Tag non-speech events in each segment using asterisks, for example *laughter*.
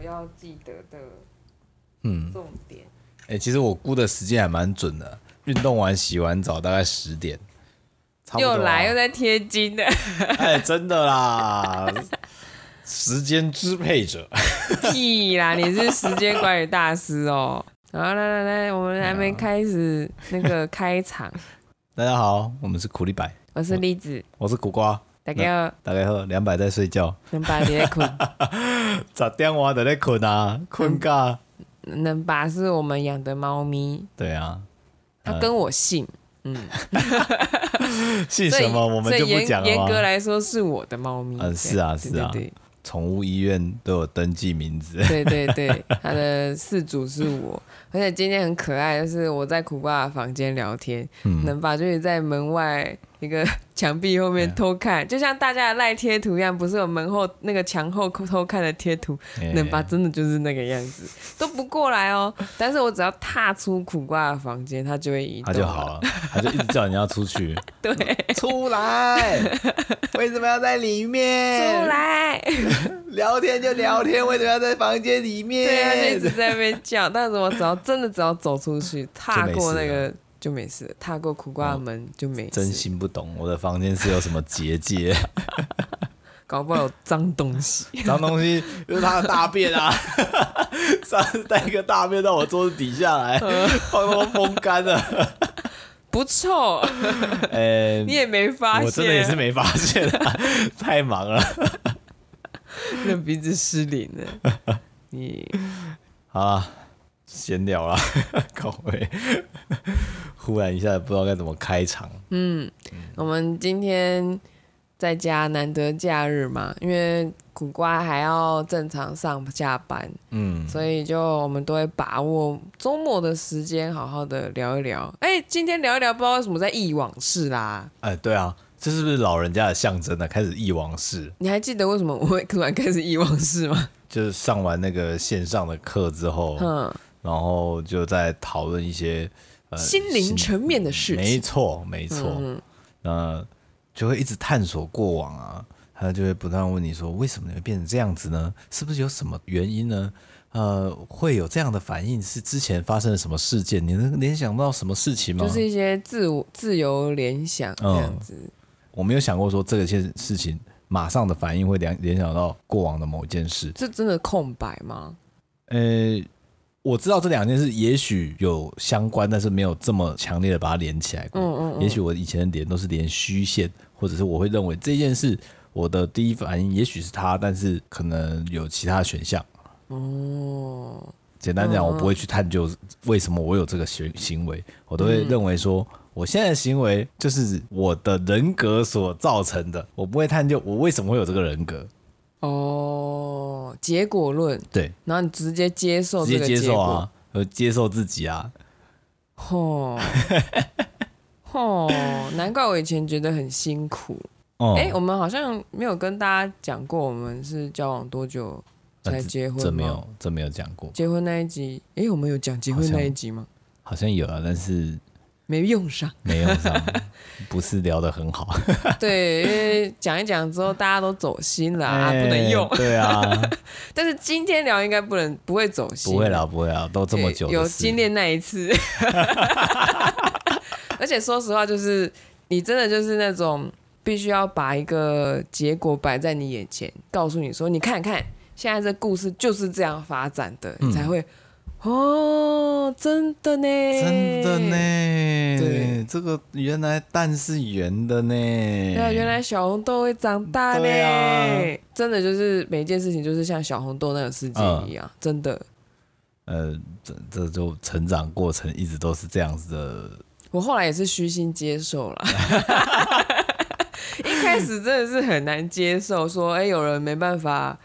么要记得的嗯重点？哎、欸，其实我估的时间还蛮准的，运动完洗完澡大概十点，差不多啊、又来又在贴金的，*laughs* 哎、欸，真的啦，时间支配者，屁啦，你是时间管理大师哦。好，来来来，我们还没开始那个开场。*laughs* 大家好，我们是苦力白，我是栗子，我是苦瓜。大家好，大家好，两百在睡觉，两百在困，*laughs* 十点我就在困啊，困觉。能把是我们养的猫咪，对啊，它跟我姓，嗯，*laughs* 姓什么我们就不讲了。严格来说是我的猫咪，嗯，是啊，是啊，对。宠物医院都有登记名字，对对对，它的饲主是我，而且今天很可爱，就是我在苦瓜的房间聊天，嗯、能把就是在门外一个 *laughs* 墙壁后面偷看，就像大家的赖贴图一样，不是有门后那个墙后偷看的贴图，能把真的就是那个样子，都不过来哦。但是我只要踏出苦瓜的房间，他就会移动，它就好了，他就一直叫人家出去，*laughs* 对，出来，*laughs* 为什么要在里面？出来，聊天就聊天，为什么要在房间里面？对，它就一直在那边叫。但是我只要真的只要走出去，踏过那个。就没事，踏过苦瓜的门就没事。真心不懂我的房间是有什么结界，*laughs* 搞不好有脏东西。*laughs* 脏东西就是他的大便啊！*laughs* 上次带一个大便到我桌子底下来，放到风干了，不臭。欸、你也没发现？我真的也是没发现、啊，太忙了，那鼻子失灵了。你好了。闲聊了，搞回，忽然一下不知道该怎么开场。嗯，嗯，我们今天在家难得假日嘛，因为苦瓜还要正常上下班，嗯，所以就我们都会把握周末的时间，好好的聊一聊。哎、欸，今天聊一聊，不知道为什么在忆往事啦。哎、欸，对啊，这是不是老人家的象征呢？开始忆往事。你还记得为什么我会突然开始忆往事吗？就是上完那个线上的课之后，嗯。然后就在讨论一些呃心灵层面的事情，没错没错，嗯，那就会一直探索过往啊，他就会不断问你说，为什么你会变成这样子呢？是不是有什么原因呢？呃，会有这样的反应是之前发生了什么事件？你能联想到什么事情吗？就是一些自我自由联想这样子，嗯。我没有想过说这个件事情马上的反应会联联想到过往的某件事。这真的空白吗？呃。我知道这两件事也许有相关，但是没有这么强烈的把它连起来过。嗯嗯嗯。也许我以前的连都是连虚线，或者是我会认为这件事我的第一反应也许是他，但是可能有其他选项。哦。简单讲，我不会去探究为什么我有这个行行为，我都会认为说我现在的行为就是我的人格所造成的，我不会探究我为什么会有这个人格。哦，结果论对，然后你直接接受这个结果，直接接受啊，和接受自己啊。哦，哦，难怪我以前觉得很辛苦。哦，哎，我们好像没有跟大家讲过，我们是交往多久才结婚吗？这没有，这没有讲过。结婚那一集，哎，我们有讲结婚那一集吗？好像，好像有啊，但是。没用上，*laughs* 没用上，不是聊得很好。*laughs* 对，因为讲一讲之后，大家都走心了啊，欸、不能用。对啊，*laughs* 但是今天聊应该不能，不会走心。不会聊，不会聊，都这么久，有经历那一次。而且说实话，就是你真的就是那种必须要把一个结果摆在你眼前，告诉你说，你看看，现在这故事就是这样发展的，嗯、你才会。哦，真的呢，真的呢，对，这个原来蛋是圆的呢，对啊，原来小红豆会长大呢，啊、真的就是每一件事情就是像小红豆那个世界一样，呃、真的。呃，这这就成长过程一直都是这样子的。我后来也是虚心接受了，*laughs* 一开始真的是很难接受，说哎，有人没办法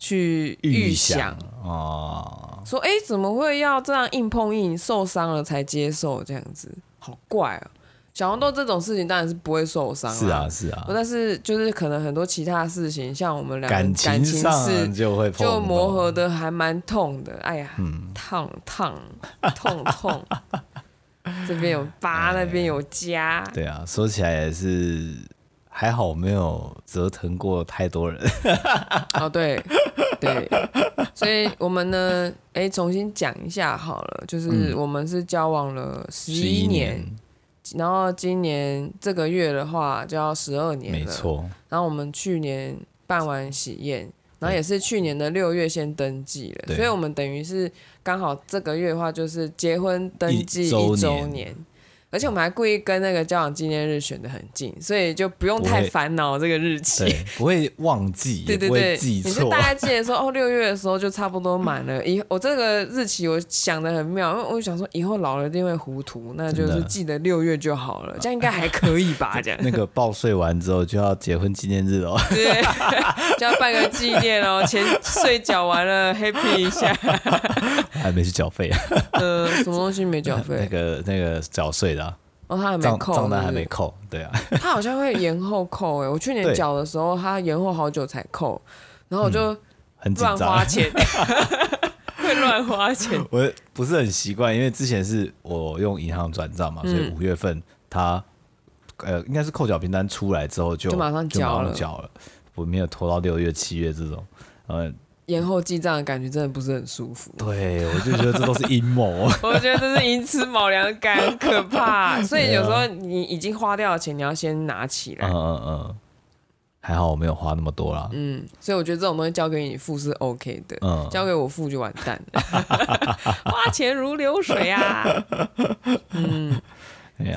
去预想啊。说哎，怎么会要这样硬碰硬，受伤了才接受这样子，好怪啊！小红豆这种事情当然是不会受伤，是啊是啊，但是就是可能很多其他事情，像我们两个感情上就会就磨合的还蛮痛的，哎呀，烫烫痛痛，*laughs* 这边有疤，那边有痂，对啊，说起来也是还好，没有折腾过太多人。哦，对对。所以我们呢，哎、欸，重新讲一下好了，就是我们是交往了十一年，年然后今年这个月的话就要十二年了，没错。然后我们去年办完喜宴，然后也是去年的六月先登记了，所以我们等于是刚好这个月的话就是结婚登记一周年。而且我们还故意跟那个交往纪念日选的很近，所以就不用太烦恼这个日期，不会忘记，对对对。你就大概记得说，哦，六月的时候就差不多满了。以我这个日期我想的很妙，因为我想说以后老了一定会糊涂，那就是记得六月就好了，这样应该还 *laughs* 可以吧？这样。那个报税完之后就要结婚纪念日哦，对，就要办个纪念哦，钱税缴完了，happy 一下。*laughs* 还没去缴费啊？*laughs* 呃，什么东西没缴费？那个那个缴税的。哦，他还没扣，账单还没扣，对啊，他好像会延后扣哎，我去年缴的时候，他延后好久才扣，然后我就很乱花钱，*laughs* 会乱花钱。我不是很习惯，因为之前是我用银行转账嘛，所以五月份他呃应该是扣缴凭单出来之后就就马上缴了，我没有拖到六月、七月这种，呃。延后记账的感觉真的不是很舒服。对，我就觉得这都是阴谋。*laughs* 我觉得这是寅吃卯粮感，很可怕。所以有时候你已经花掉的钱，你要先拿起来。嗯嗯嗯。还好我没有花那么多啦。嗯，所以我觉得这种东西交给你付是 OK 的。嗯。交给我付就完蛋了。*laughs* *laughs* 花钱如流水啊。嗯。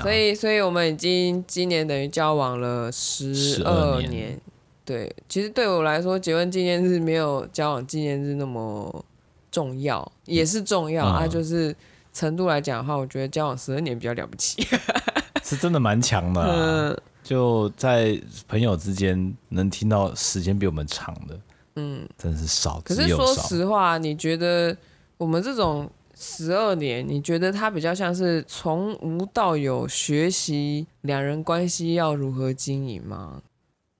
所以，所以我们已经今年等于交往了十二年。对，其实对我来说，结婚纪念日没有交往纪念日那么重要，也是重要、嗯、啊。就是程度来讲的话，我觉得交往十二年比较了不起，*laughs* 是真的蛮强的、啊。嗯，就在朋友之间能听到时间比我们长的，嗯，真的是少。可是说实话，你觉得我们这种十二年，你觉得它比较像是从无到有学习两人关系要如何经营吗？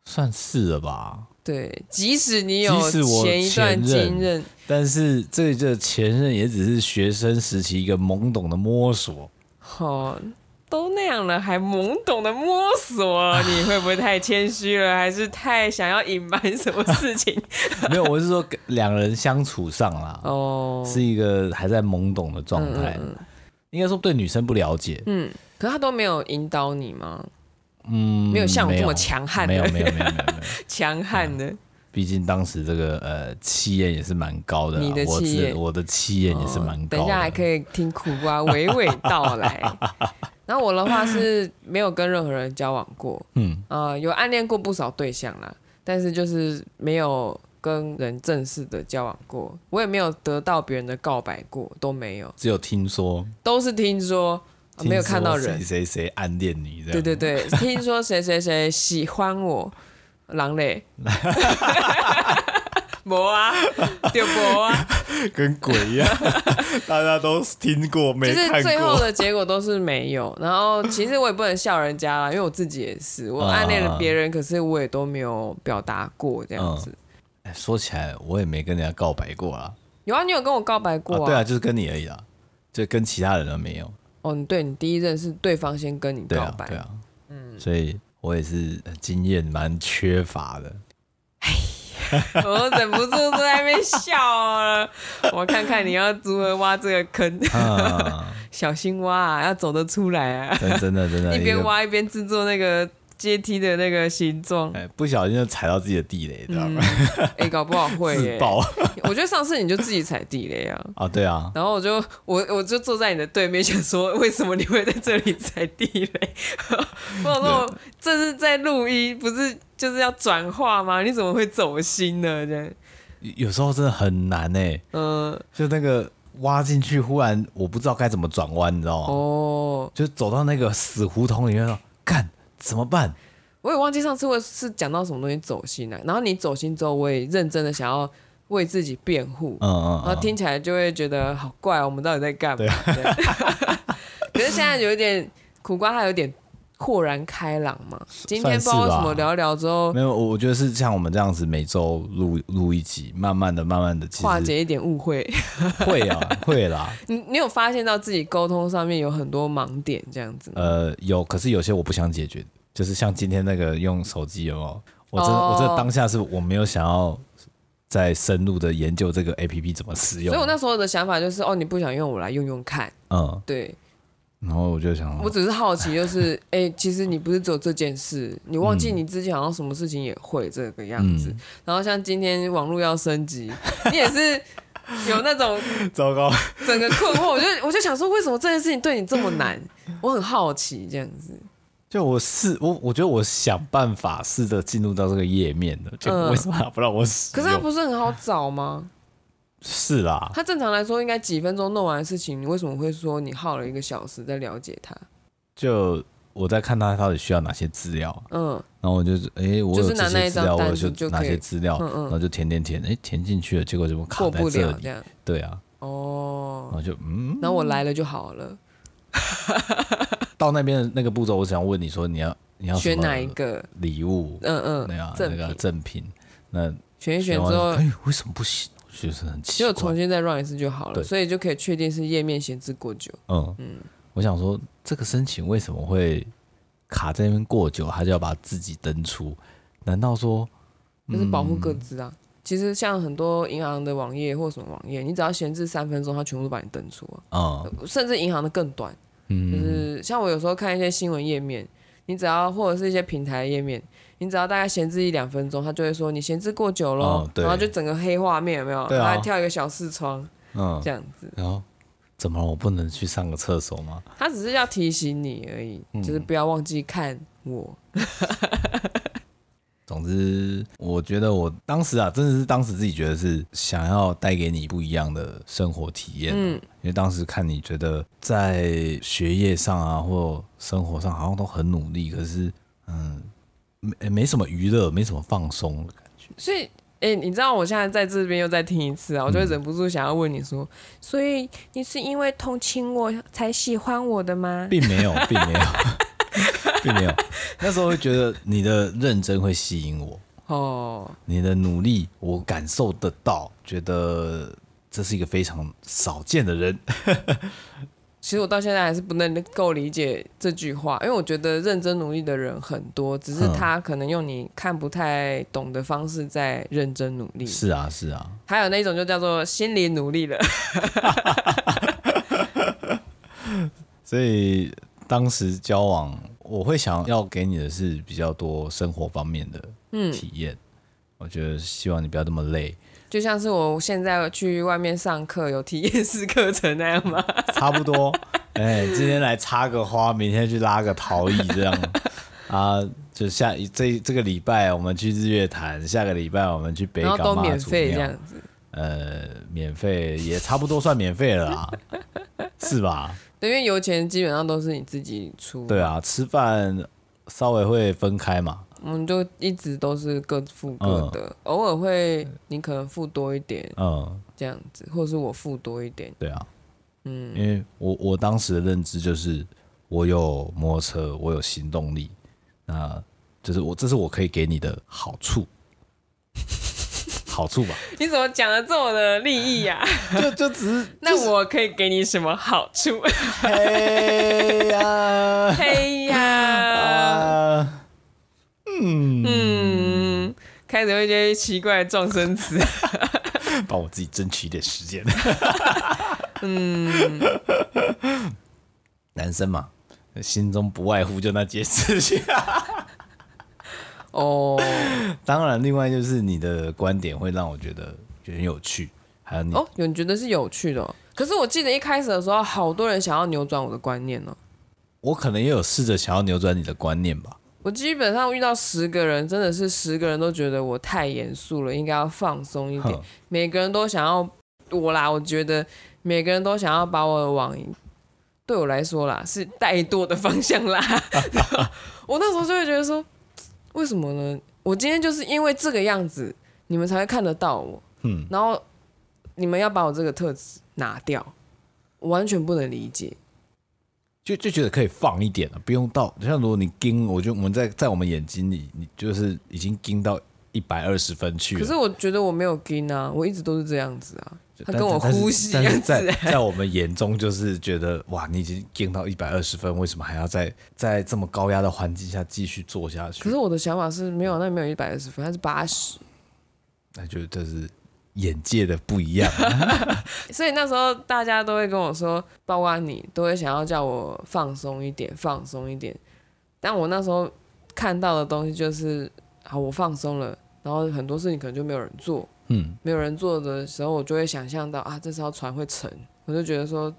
算是了吧。对，即使你有前一段经任，但是这个前任也只是学生时期一个懵懂的摸索。哦，都那样了，还懵懂的摸索，*laughs* 你会不会太谦虚了？还是太想要隐瞒什么事情？*laughs* 没有，我是说两人相处上啦，哦，是一个还在懵懂的状态。嗯，应该说对女生不了解。嗯，可是他都没有引导你吗？嗯，没有像我这么强悍，没有没有没有没有没有强悍的。毕竟当时这个呃气焰也是蛮高的，你的气焰，我的气焰也是蛮高的。等一下还可以听苦瓜娓娓道来。*laughs* 然后我的话是没有跟任何人交往过，嗯呃有暗恋过不少对象啦，但是就是没有跟人正式的交往过，我也没有得到别人的告白过，都没有，只有听说，都是听说。没有看到人，谁谁谁暗恋你？对对对，*laughs* 听说谁谁谁喜欢我，狼嘞，*laughs* 没啊，就没啊，跟鬼一样，*laughs* 大家都听过，没。就是最后的结果都是没有。然后其实我也不能笑人家啦，因为我自己也是，我暗恋了别人，可是我也都没有表达过这样子。哎，说起来，我也没跟人家告白过啊。有啊，你有跟我告白过啊？对啊，就是跟你而已啊，就跟其他人都没有。哦，你对你第一任是对方先跟你告白，对啊，对啊，嗯，所以我也是经验蛮缺乏的。哎，我忍不住都在那边笑了。我看看你要如何挖这个坑，*laughs* 啊、小心挖啊，要走得出来啊！真的真的，真 *laughs* 的一边挖一边制作那个。阶梯的那个形状，哎，不小心就踩到自己的地雷，知道吗？哎，搞不好会 *laughs* 自爆。*laughs* 我觉得上次你就自己踩地雷啊。啊，对啊。然后我就我我就坐在你的对面，想说为什么你会在这里踩地雷？*laughs* 我想说这是在录音，不是就是要转化吗？你怎么会走心呢？这样有时候真的很难哎。嗯，就那个挖进去，忽然我不知道该怎么转弯，你知道吗？哦，就走到那个死胡同里面说干。怎么办？我也忘记上次我是讲到什么东西走心了。然后你走心之后，我也认真的想要为自己辩护。嗯嗯，嗯。然后听起来就会觉得好怪，我们到底在干嘛？对。*laughs* 可是现在有一点苦瓜，它有点豁然开朗嘛。今天不知道为什么聊一聊之后，没有，我觉得是像我们这样子每周录录一集，慢慢的、慢慢的化解一点误会。会啊，*laughs* 会啦。你你有发现到自己沟通上面有很多盲点这样子？呃，有，可是有些我不想解决。就是像今天那个用手机有没有？我真的、oh. 我这当下是我没有想要再深入的研究这个 A P P 怎么使用。所以我那时候的想法就是，哦，你不想用，我来用用看。嗯，对。然后我就想，我只是好奇，就是，哎、欸，其实你不是只有这件事，你忘记你之前好像什么事情也会这个样子。嗯、然后像今天网络要升级，*laughs* 你也是有那种 *laughs* 糟糕，整个困惑。我就我就想说，为什么这件事情对你这么难？我很好奇这样子。就我试我，我觉得我想办法试着进入到这个页面的，就为什么不让我使、呃？可是它不是很好找吗？是啦，他正常来说应该几分钟弄完的事情，你为什么会说你耗了一个小时在了解他？就我在看他到底需要哪些资料，嗯，然后我就哎、欸，我有这些资料，我就哪些资料，嗯嗯，然后就填填填，哎、欸，填进去了，结果怎么卡在这里？过不了这样，对啊，哦，然后就嗯，然后我来了就好了。*laughs* 到那边的那个步骤，我想问你说，你要你要选哪一个？礼物？嗯嗯，对啊，那个赠品，那选一选之后，哎、欸，为什么不行？就是很奇怪，就重新再 run 一次就好了，所以就可以确定是页面闲置过久。嗯嗯，我想说这个申请为什么会卡在那边过久，他就要把自己登出？难道说就是保护各自啊？嗯、其实像很多银行的网页或什么网页，你只要闲置三分钟，它全部都把你登出啊。嗯，甚至银行的更短，嗯，就是像我有时候看一些新闻页面，你只要或者是一些平台页面。你只要大概闲置一两分钟，他就会说你闲置过久了，哦，然后就整个黑画面有没有？对啊，然后还跳一个小视窗，嗯，这样子。然后怎么了？我不能去上个厕所吗？他只是要提醒你而已，嗯，就是不要忘记看我。*laughs* 总之，我觉得我当时啊，真的是当时自己觉得是想要带给你不一样的生活体验。嗯，因为当时看你觉得在学业上啊，或生活上好像都很努力，可是嗯。没没什么娱乐，没什么放松的感觉。所以，哎、欸，你知道我现在在这边又再听一次啊，我就会忍不住想要问你说，嗯、所以你是因为同情我才喜欢我的吗？并没有，并没有，*laughs* 并没有。那时候会觉得你的认真会吸引我哦，你的努力我感受得到，觉得这是一个非常少见的人。其实我到现在还是不能够理解这句话，因为我觉得认真努力的人很多，只是他可能用你看不太懂的方式在认真努力。是啊，是啊。还有那种就叫做心理努力了。*laughs* 所以当时交往，我会想要给你的是比较多生活方面的体验。嗯，我觉得希望你不要这么累。就像是我现在去外面上课有体验式课程那样吗？*laughs* 差不多。哎、欸，今天来插个花，明天去拉个陶艺，这样啊。就下这这个礼拜我们去日月潭，下个礼拜我们去北港都免费这样子。呃，免费也差不多算免费了啦，是吧？*laughs* 对，因为油钱基本上都是你自己出。对啊，吃饭稍微会分开嘛。我们就一直都是各付各的，嗯、偶尔会你可能付多一点，嗯，这样子，或者是我付多一点，对啊，嗯，因为我我当时的认知就是我有摩托车，我有行动力，那就是我这是我可以给你的好处，好处吧？*laughs* 你怎么讲的这么的利益呀、啊？*laughs* 就就只是，*laughs* 那我可以给你什么好处？嘿呀，嘿呀。啊嗯嗯，开始有一些奇怪的撞声词，*laughs* 帮我自己争取一点时间。*laughs* 嗯，男生嘛，心中不外乎就那件事情。哦，当然，另外就是你的观点会让我觉得很有趣。还有你哦，有人觉得是有趣的，可是我记得一开始的时候，好多人想要扭转我的观念呢。我可能也有试着想要扭转你的观念吧。我基本上遇到十个人，真的是十个人都觉得我太严肃了，应该要放松一点。每个人都想要我啦，我觉得每个人都想要把我往对我来说啦是怠惰的方向拉。*laughs* 我那时候就会觉得说，为什么呢？我今天就是因为这个样子，你们才会看得到我。嗯，然后你们要把我这个特质拿掉，我完全不能理解。就就觉得可以放一点了，不用到像如果你盯，我就我们在在我们眼睛里，你就是已经盯到一百二十分去了。可是我觉得我没有盯啊，我一直都是这样子啊，他跟我呼吸一样子。在在我们眼中，就是觉得哇，你已经盯到一百二十分，为什么还要在在这么高压的环境下继续做下去？可是我的想法是没有，那没有一百二十分，它是八十。那就这是眼界的不一样。*laughs* 所以那时候大家都会跟我说，包括你都会想要叫我放松一点，放松一点。但我那时候看到的东西就是，好，我放松了，然后很多事情可能就没有人做。嗯，没有人做的时候，我就会想象到啊，这艘船会沉，我就觉得说。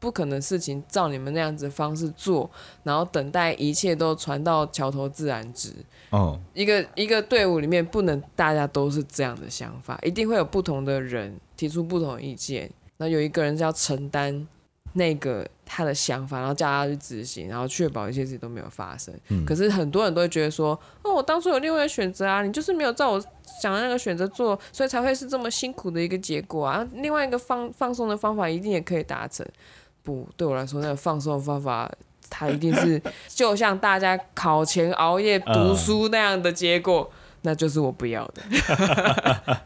不可能事情照你们那样子的方式做，然后等待一切都传到桥头自然直。哦，一个一个队伍里面不能大家都是这样的想法，一定会有不同的人提出不同的意见。那有一个人是要承担那个他的想法，然后叫他去执行，然后确保一切事情都没有发生。嗯。可是很多人都会觉得说，哦，我当初有另外的选择啊，你就是没有照我想的那个选择做，所以才会是这么辛苦的一个结果啊。另外一个放放松的方法一定也可以达成。不，对我来说，那个放松的方法，它一定是 *laughs* 就像大家考前熬夜读书那样的结果，嗯、那就是我不要的。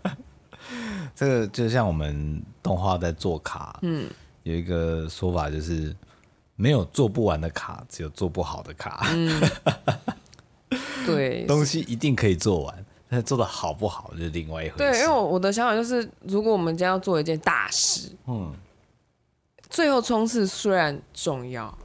*laughs* 这个就像我们动画在做卡，嗯，有一个说法就是，没有做不完的卡，只有做不好的卡。嗯、对，*laughs* 东西一定可以做完，但是做的好不好就是另外一回事。对，因为我我的想法就是，如果我们将要做一件大事，嗯。最后冲刺虽然重要，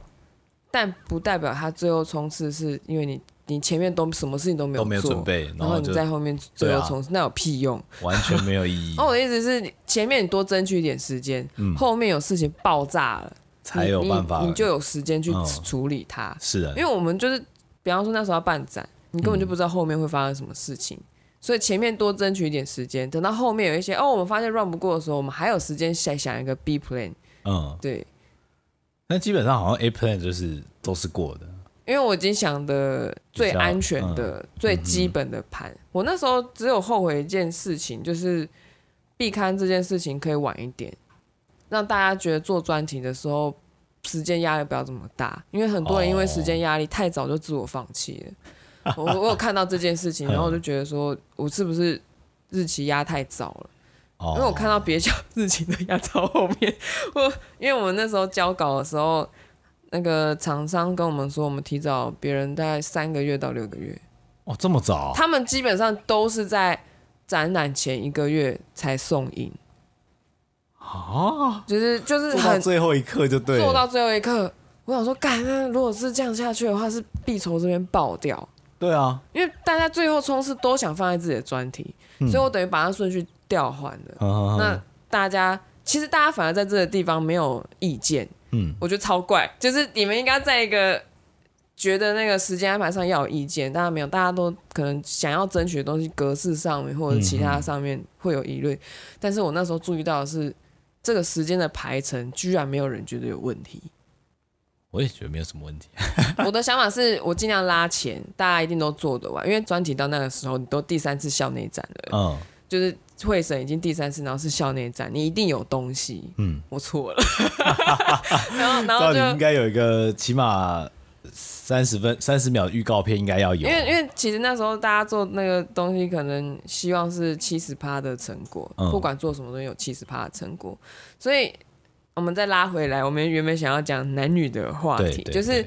但不代表他最后冲刺是因为你你前面都什么事情都没有没有准备，然后，然后你在后面最后冲刺，啊、那有屁用？完全没有意义。*laughs* 哦，我的意思是，前面你多争取一点时间，嗯、后面有事情爆炸了，才有办法，你，你就有时间去处理它。嗯、是的，因为我们就是，比方说那时候要办展，你根本就不知道后面会发生什么事情，嗯、所以前面多争取一点时间，等到后面有一些哦，我们发现 run 不过的时候，我们还有时间再想一个 B plan。嗯，对。那基本上好像 A plan 就是都是过的，因为我已经想的最安全的、嗯、最基本的盘。嗯、我那时候只有后悔一件事情，就是避刊这件事情可以晚一点，让大家觉得做专题的时候时间压力不要这么大。因为很多人因为时间压力太早就自我放弃了。*laughs* 哦、我我有看到这件事情，然后我就觉得说我是不是日期压太早了？因为我看到别校日期的压槽后面，*laughs* 我因为我们那时候交稿的时候，那个厂商跟我们说，我们提早别人大概三个月到六个月。哦，这么早？他们基本上都是在展览前一个月才送印。啊？就是就是很最后一刻就对，做到最后一刻。我想说，干，那如果是这样下去的话，是必筹这边爆掉。对啊，因为大家最后冲刺都想放在自己的专题，嗯、所以我等于把它顺序。调换的，那大家其实大家反而在这个地方没有意见，嗯，我觉得超怪，就是你们应该在一个觉得那个时间安排上要有意见，大家没有，大家都可能想要争取的东西格式上面或者其他上面会有疑虑，嗯、但是我那时候注意到的是这个时间的排程居然没有人觉得有问题，我也觉得没有什么问题，*laughs* 我的想法是我尽量拉前，大家一定都做得完，因为专题到那个时候你都第三次校内展了，嗯，就是。会审已经第三次，然后是校内展，你一定有东西。嗯，我错了。*laughs* 然后，然后就应该有一个起码三十分、三十秒预告片，应该要有。因为，因为其实那时候大家做那个东西，可能希望是七十趴的成果，嗯、不管做什么东西有七十趴的成果。所以，我们再拉回来，我们原本想要讲男女的话题，就是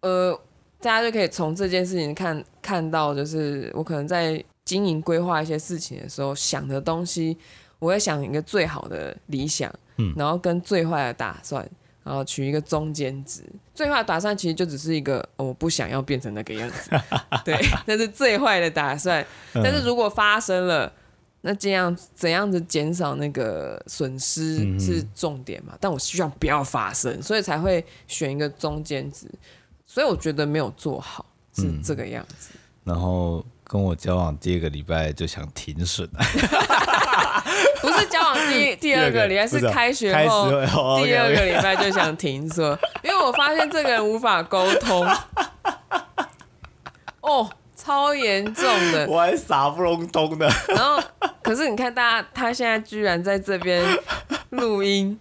呃，大家就可以从这件事情看看到，就是我可能在。经营规划一些事情的时候，想的东西，我会想一个最好的理想，嗯，然后跟最坏的打算，然后取一个中间值。最坏的打算其实就只是一个，哦，我不想要变成那个样子，*laughs* 对，那是最坏的打算。但是如果发生了，那这样怎样子减少那个损失是重点嘛？但我希望不要发生，所以才会选一个中间值。所以我觉得没有做好是这个样子。嗯，然后。跟我交往第二个礼拜就想停损，*laughs* 不是交往第第二个礼拜，是开学后第二个礼拜就想停损，因为我发现这个人无法沟通，*laughs* 哦，超严重的，我还傻不隆咚的，然后可是你看，大家他现在居然在这边录音，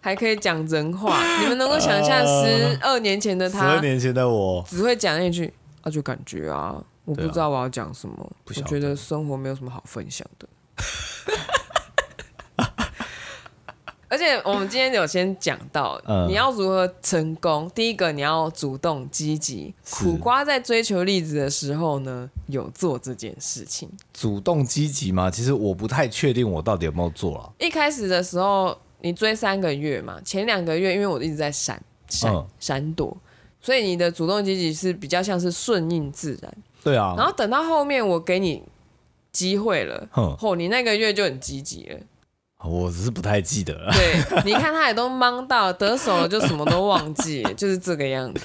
还可以讲人话，你们能够想象十二年前的他，十二年前的我。只会讲那句，那就感觉啊。我不知道我要讲什么，啊、我觉得生活没有什么好分享的。而且我们今天有先讲到，嗯、你要如何成功？第一个，你要主动积极。苦瓜在追求栗子的时候呢，有做这件事情。主动积极吗？其实我不太确定我到底有没有做了。一开始的时候，你追三个月嘛，前两个月因为我一直在闪闪闪躲，所以你的主动积极是比较像是顺应自然。对啊。然后等到后面我给你机会了，后、嗯、你那个月就很积极了。我只是不太记得了。对，你看他也都忙到得手了，就什么都忘记，*laughs* 就是这个样子。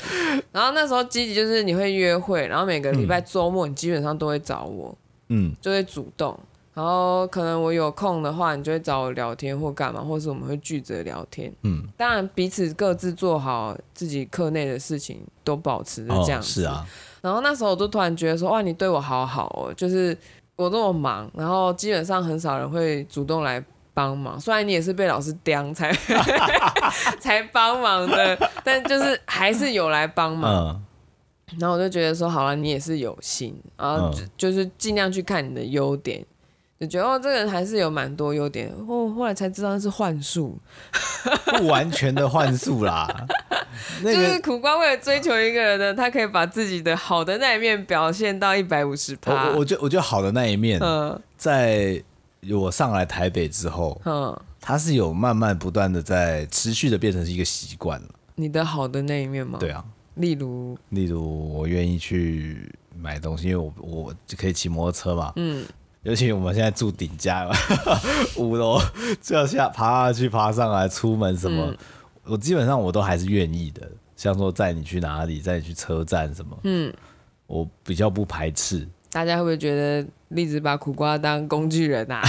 然后那时候积极就是你会约会，然后每个礼拜周末你基本上都会找我，嗯，就会主动。然后可能我有空的话，你就会找我聊天或干嘛，或是我们会聚着聊天。嗯，当然彼此各自做好自己课内的事情，都保持着这样是啊。然后那时候我就突然觉得说，哇，你对我好好哦，就是我这么忙，然后基本上很少人会主动来。帮忙，虽然你也是被老师刁才 *laughs* 才帮忙的，但就是还是有来帮忙。嗯、然后我就觉得说，好了，你也是有心，然后就，就是尽量去看你的优点，就觉得哦，这个人还是有蛮多优点。后后来才知道那是幻术，不完全的幻术啦。*laughs* 那个、就是苦瓜为了追求一个人呢，他可以把自己的好的那一面表现到一百五十趴。我我觉得我觉得好的那一面，嗯、在。我上来台北之后，嗯，他是有慢慢不断的在持续的变成是一个习惯了。你的好的那一面吗？对啊，例如，例如我愿意去买东西，因为我我就可以骑摩托车嘛，嗯，尤其我们现在住顶家嘛，*laughs* 五楼就要下爬下去爬上来，出门什么，嗯、我基本上我都还是愿意的。像说载你去哪里，载你去车站什么，嗯，我比较不排斥。大家会不会觉得栗子把苦瓜当工具人啊？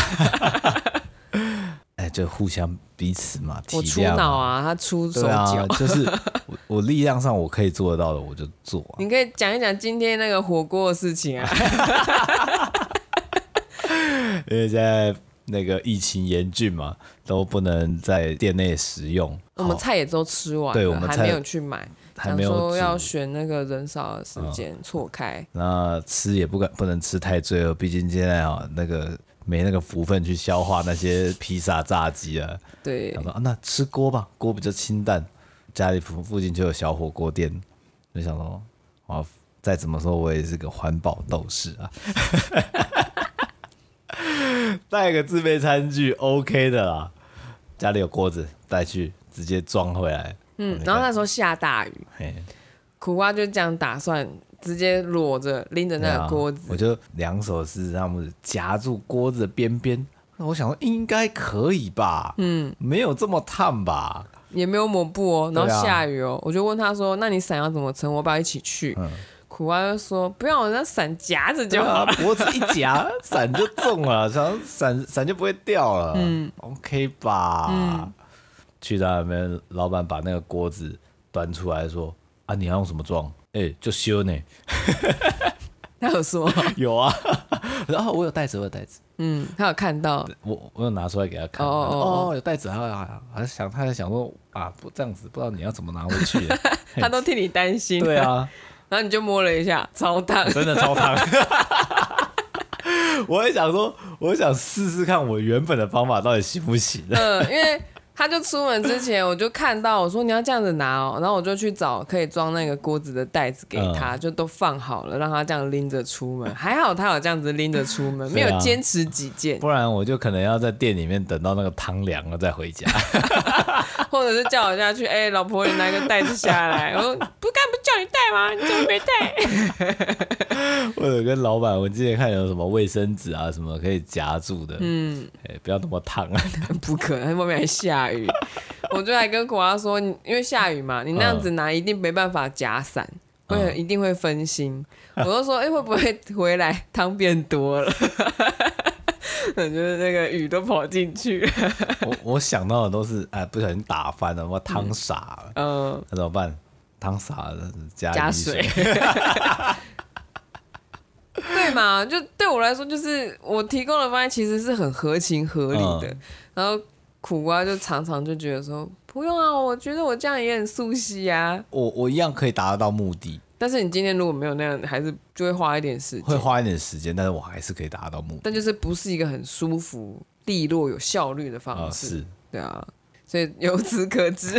*laughs* 哎，就互相彼此嘛，*laughs* 体谅嘛。我出脑啊，他出手脚，啊，就是我，我力量上我可以做得到的，我就做，啊。你可以讲一讲今天那个火锅的事情啊。因为现在那个疫情严峻嘛，都不能在店内食用。我们菜也都吃完了，对，我们还没有去买。还没有说要选那个人少的时间错开，那吃也不敢不能吃太罪恶，毕竟现在啊那个没那个福分去消化那些披萨炸鸡啊。对，想说啊，那吃锅吧，锅比较清淡，家里附附近就有小火锅店，就想说啊，再怎么说我也是个环保斗士啊，带个自备餐具 OK 的啦，家里有锅子带去直接装回来。嗯，然后那时候下大雨，苦瓜就这样打算直接裸着拎着那个锅子，我就两手是这样夹住锅子的边边。那我想说应该可以吧，嗯，没有这么烫吧，也没有抹布哦，然后下雨哦，啊、我就问他说：“那你伞要怎么撑？我不要一起去。嗯”苦瓜就说：“不要，我那伞夹着就好了，脖子一夹，*laughs* 伞就中了，然后伞伞就不会掉了。嗯，OK 吧。嗯”去到那边，老板把那个锅子端出来说：“啊，你要用什么装？哎、欸，就修呢。*laughs* ”他有说有啊，*laughs* 然后我有袋子，我有袋子。嗯，他有看到我，我有拿出来给他看。哦哦，哦，哦，有袋子，还还想他在想说啊，不这样子，不知道你要怎么拿回去。他都替你担心。对啊，然后你就摸了一下，超烫，真的超烫。*laughs* 我也想说，我想试试看我原本的方法到底行不行。嗯，*laughs* 因为。他就出门之前，我就看到我说，你要这样子拿哦，然后我就去找可以装那个锅子的袋子给他，就都放好了，让他这样拎着出门。还好他有这样子拎着出门，没有坚持己见，不然我就可能要在店里面等到那个汤凉了再回家，*laughs* *laughs* 或者是叫我下去，哎、欸，老婆你拿个袋子下来，我说不干不叫你带吗？你怎么没带？*laughs* 或者跟老板，我之前看有什么卫生纸啊，什么可以夹住的，嗯，哎、欸，不要那么烫啊，*laughs* 不可能，外面还下。雨，我就还跟苦瓜说，因为下雨嘛，你那样子拿一定没办法夹伞，会、嗯、一定会分心。嗯、我就说，哎、欸，会不会回来汤变多了？我觉得那个雨都跑进去了。*laughs* 我我想到的都是，哎，不小心打翻了，我汤洒了，嗯，那怎么办？汤洒了，加加水。*laughs* 对嘛？就对我来说，就是我提供的方案其实是很合情合理的，嗯、然后。苦瓜就常常就觉得说不用啊，我觉得我这样也很熟悉啊。我我一样可以达得到目的，但是你今天如果没有那样，还是就会花一点时间，会花一点时间，但是我还是可以达到目的。但就是不是一个很舒服、利落、有效率的方式。哦、是，对啊。所以由此可知，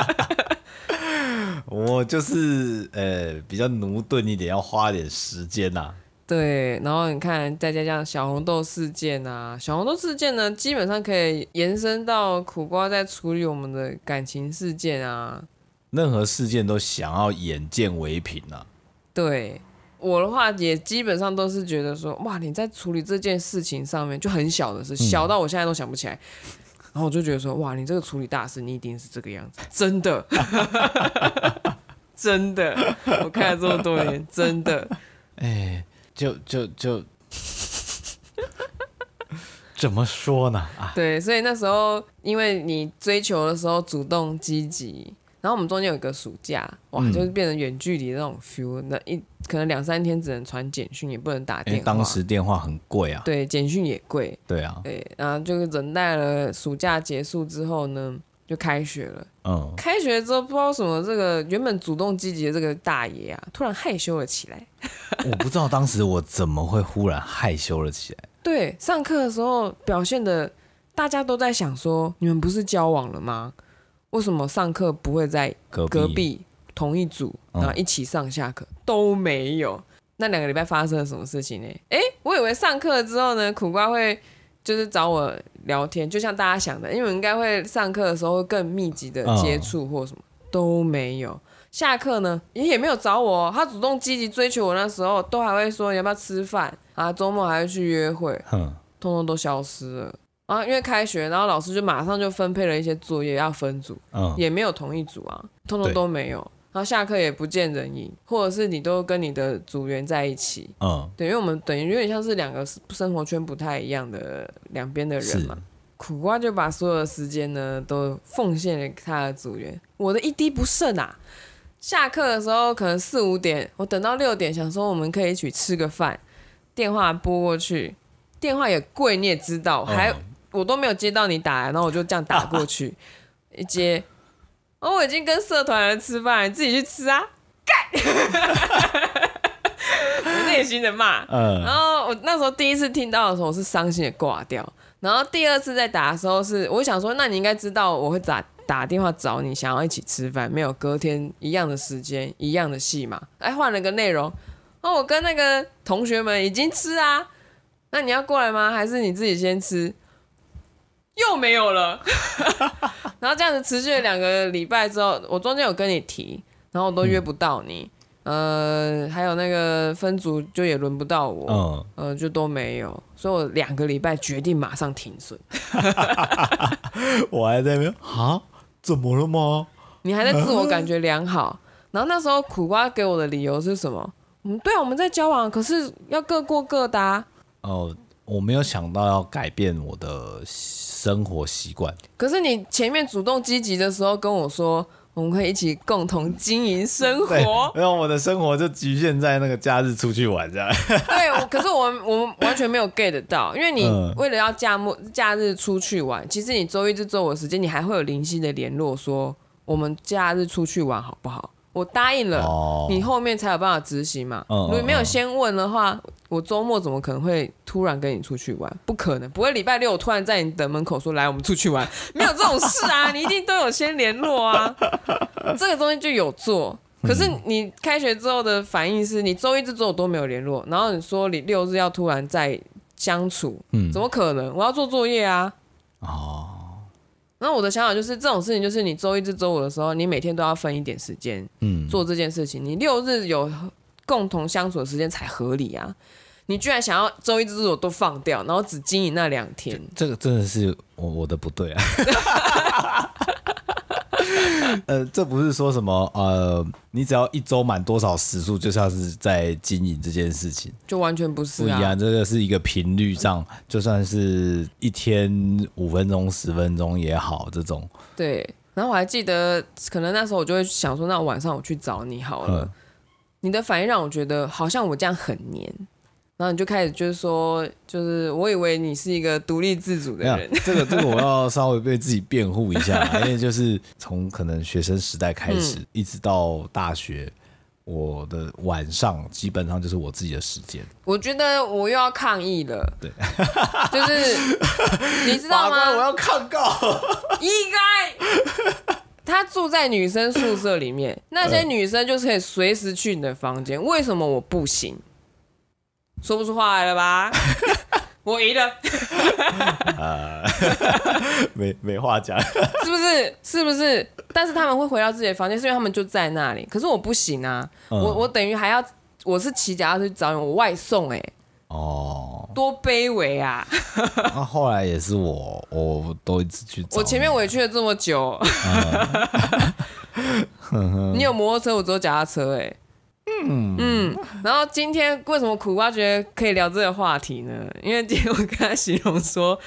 *laughs* 我就是呃比较驽钝一点，要花点时间呐、啊。对，然后你看，再加上小红豆事件啊，小红豆事件呢，基本上可以延伸到苦瓜在处理我们的感情事件啊。任何事件都想要眼见为凭啊。对，我的话也基本上都是觉得说，哇，你在处理这件事情上面就很小的事，小到我现在都想不起来。然后我就觉得说，哇，你这个处理大事，你一定是这个样子，真的，*laughs* 真的，我看了这么多年，真的，哎。就就就，*laughs* 怎么说呢？啊，对，所以那时候因为你追求的时候主动积极，然后我们中间有一个暑假，哇，嗯、就是变成远距离的那种 feel，那一可能两三天只能传简讯，也不能打电话。当时电话很贵啊。对，简讯也贵。对啊。对，然后就是等待了暑假结束之后呢，就开学了。嗯。开学之后，不知道什么，这个原本主动积极的这个大爷啊，突然害羞了起来。*laughs* 我不知道当时我怎么会忽然害羞了起来。对，上课的时候表现的，大家都在想说，你们不是交往了吗？为什么上课不会在隔壁同一组，然后一起上下课、嗯、都没有？那两个礼拜发生了什么事情呢？哎，我以为上课之后呢，苦瓜会就是找我聊天，就像大家想的，因为应该会上课的时候会更密集的接触或什么、嗯、都没有。下课呢，也也没有找我，他主动积极追求我，那时候都还会说你要不要吃饭啊，周末还会去约会，通通都消失了。然后因为开学，然后老师就马上就分配了一些作业要分组，嗯，也没有同一组啊，通通都没有。然后下课也不见人影，或者是你都跟你的组员在一起，嗯，对，因为我们等于有点像是两个生活圈不太一样的两边的人嘛。苦瓜就把所有的时间呢都奉献给他的组员，我的一滴不剩啊。下课的时候可能四五点，我等到六点，想说我们可以一起吃个饭。电话拨过去，电话也贵，你也知道，还、嗯、我都没有接到你打来，然后我就这样打过去，*laughs* 一接，哦，我已经跟社团人吃饭，你自己去吃啊，*laughs* 干！我 *laughs* 内心的骂，嗯，然后我那时候第一次听到的时候，我是伤心的挂掉，然后第二次再打的时候是，我想说，那你应该知道我会打。打电话找你，想要一起吃饭，没有隔天一样的时间，一样的戏嘛，哎，换了个内容。哦，我跟那个同学们已经吃啊，那你要过来吗？还是你自己先吃？又没有了。*laughs* 然后这样子持续了两个礼拜之后，我中间有跟你提，然后我都约不到你。嗯、呃，还有那个分组就也轮不到我，嗯，呃，就都没有，所以我两个礼拜决定马上停损。*laughs* 我还在那边啊。怎么了吗？你还在自我感觉良好，然后那时候苦瓜给我的理由是什么？嗯，对啊，我们在交往，可是要各过各的啊。哦，我没有想到要改变我的生活习惯。可是你前面主动积极的时候跟我说。我们可以一起共同经营生活。然后我的生活就局限在那个假日出去玩这样。对，*laughs* 可是我我们完全没有 get 到，因为你为了要假末假日出去玩，其实你周一至周五的时间，你还会有零星的联络，说我们假日出去玩好不好？我答应了，哦、你后面才有办法执行嘛。嗯、如果没有先问的话，嗯、我周末怎么可能会突然跟你出去玩？不可能，不会礼拜六我突然在你的门口说，来我们出去玩，*laughs* 没有这种事啊！*laughs* 你一定都有先联络啊，*laughs* 这个东西就有做。可是你开学之后的反应是你周一至周五都没有联络，然后你说你六日要突然再相处，嗯，怎么可能？我要做作业啊。哦。那我的想法就是，这种事情就是你周一至周五的时候，你每天都要分一点时间，嗯，做这件事情。你六日有共同相处的时间才合理啊！你居然想要周一至周五都放掉，然后只经营那两天，这个真的是我我的不对啊。*laughs* 呃，这不是说什么呃，你只要一周满多少时数，就像是在经营这件事情，就完全不是啊。不一样，这个是一个频率上，就算是一天五分钟、十分钟也好，这种。对。然后我还记得，可能那时候我就会想说，那晚上我去找你好了。嗯。你的反应让我觉得，好像我这样很黏。然后你就开始就是说，就是我以为你是一个独立自主的人。这个这个我要稍微为自己辩护一下，因为就是从可能学生时代开始，嗯、一直到大学，我的晚上基本上就是我自己的时间。我觉得我又要抗议了，对，*laughs* 就是你知道吗？我要抗告，*laughs* 应该 *laughs* 他住在女生宿舍里面，那些女生就是可以随时去你的房间，为什么我不行？说不出话来了吧？*laughs* 我赢了，呃，*laughs* 没没话讲，是不是？是不是？但是他们会回到自己的房间，是因为他们就在那里。可是我不行啊，嗯、我我等于还要，我是骑脚踏车去找你，我外送哎、欸，哦，多卑微啊！那后来也是我，我都一直去找。我前面委屈了这么久，嗯、*laughs* 你有摩托车，我只有脚踏车哎、欸。嗯嗯，然后今天为什么苦瓜觉得可以聊这个话题呢？因为今天我跟他形容说，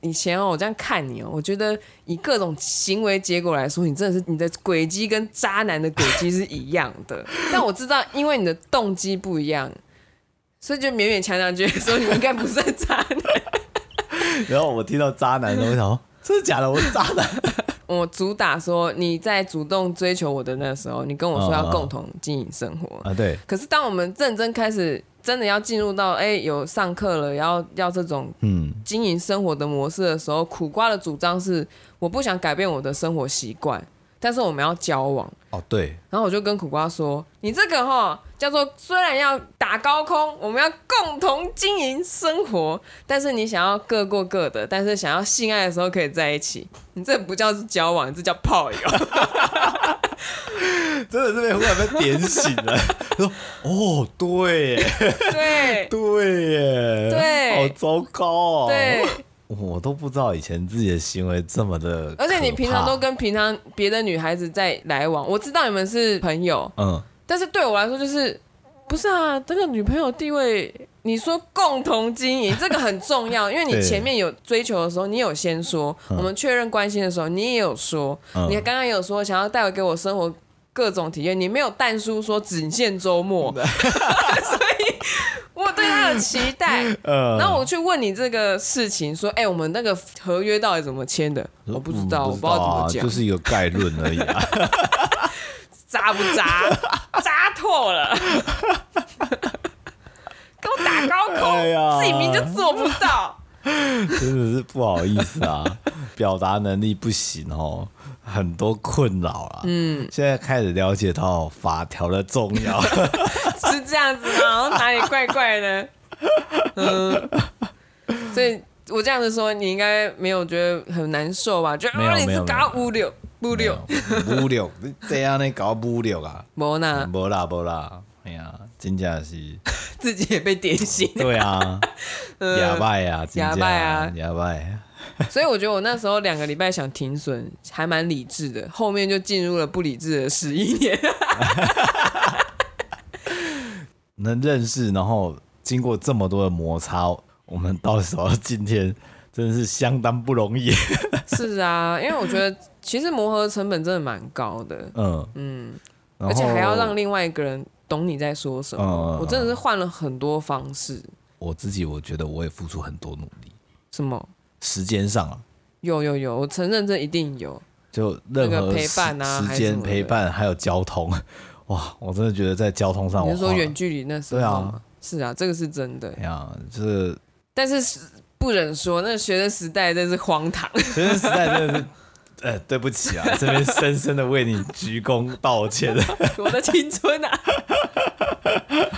以前哦，我这样看你哦，我觉得以各种行为结果来说，你真的是你的轨迹跟渣男的轨迹是一样的。*laughs* 但我知道，因为你的动机不一样，所以就勉勉强强觉得说你应该不是渣男。*laughs* 然后我听到渣男我想说，真的假的？我是渣男。我主打说你在主动追求我的那时候，你跟我说要共同经营生活啊，对。可是当我们认真开始，真的要进入到哎、欸、有上课了，要要这种嗯经营生活的模式的时候，嗯、苦瓜的主张是我不想改变我的生活习惯。但是我们要交往哦，对。然后我就跟苦瓜说：“你这个哈叫做虽然要打高空，我们要共同经营生活，但是你想要各过各的，但是想要性爱的时候可以在一起。你这不叫是交往，你这叫炮友。*laughs* ”真的是被忽然被点醒了，*laughs* 说：“哦，对，对，*laughs* 对耶，对，好糟糕哦。”对。*laughs* 我都不知道以前自己的行为这么的，*laughs* 而且你平常都跟平常别的女孩子在来往，我知道你们是朋友，嗯，但是对我来说就是不是啊，这个女朋友地位，你说共同经营这个很重要，因为你前面有追求的时候，你有先说，我们确认关系的时候，你也有说，你刚刚有说想要带回给我生活各种体验，你没有淡书说仅限周末，*laughs* 对他的期待，呃、*laughs* 然后我去问你这个事情，说，哎、欸，我们那个合约到底怎么签的？我不知道，我不知道怎么讲，就是一个概论而已啊。扎不扎？扎透了！给我打高空，哎、自己明明就做不到，*laughs* 真的是不好意思啊，表达能力不行哦。很多困扰啊，嗯，现在开始了解到法条的重要，*laughs* 是这样子吗？哪里怪怪的？*laughs* 嗯，所以我这样子说，你应该没有觉得很难受吧？觉得啊，你是搞五六五六五六，这样你搞五六啊？没啦，没啦，没啦，哎呀，真的是 *laughs* 自己也被点醒，对啊，哑巴呀，哑巴呀，哑巴。*laughs* 所以我觉得我那时候两个礼拜想停损，还蛮理智的。后面就进入了不理智的十一年。*laughs* 能认识，然后经过这么多的摩擦，我们到时候今天真的是相当不容易。*laughs* 是啊，因为我觉得其实磨合成本真的蛮高的。嗯嗯，而且还要让另外一个人懂你在说什么。嗯、我真的是换了很多方式。我自己我觉得我也付出很多努力。什么？时间上啊，有有有，我承认这一定有。就任何陪伴啊，时间陪伴还有交通，哇，我真的觉得在交通上，你说远距离那时候，对啊，是啊，这个是真的。哎呀，就是，但是不忍说，那学生时代真是荒唐。学生时代真的是，呃，*laughs* 对不起啊，这边深深的为你鞠躬道歉。*laughs* 我的青春啊！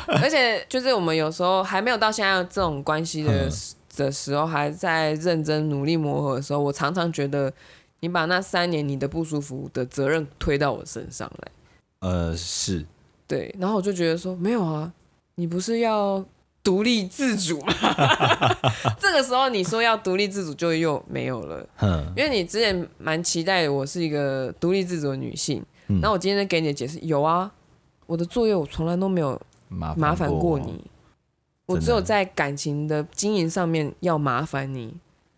*laughs* 而且就是我们有时候还没有到现在这种关系的。的时候还在认真努力磨合的时候，我常常觉得你把那三年你的不舒服的责任推到我身上来。呃，是，对，然后我就觉得说没有啊，你不是要独立自主吗？*laughs* 这个时候你说要独立自主就又没有了，嗯因为你之前蛮期待我是一个独立自主的女性，那、嗯、我今天给你的解释有啊，我的作业我从来都没有麻烦过你。我只有在感情的经营上面要麻烦你，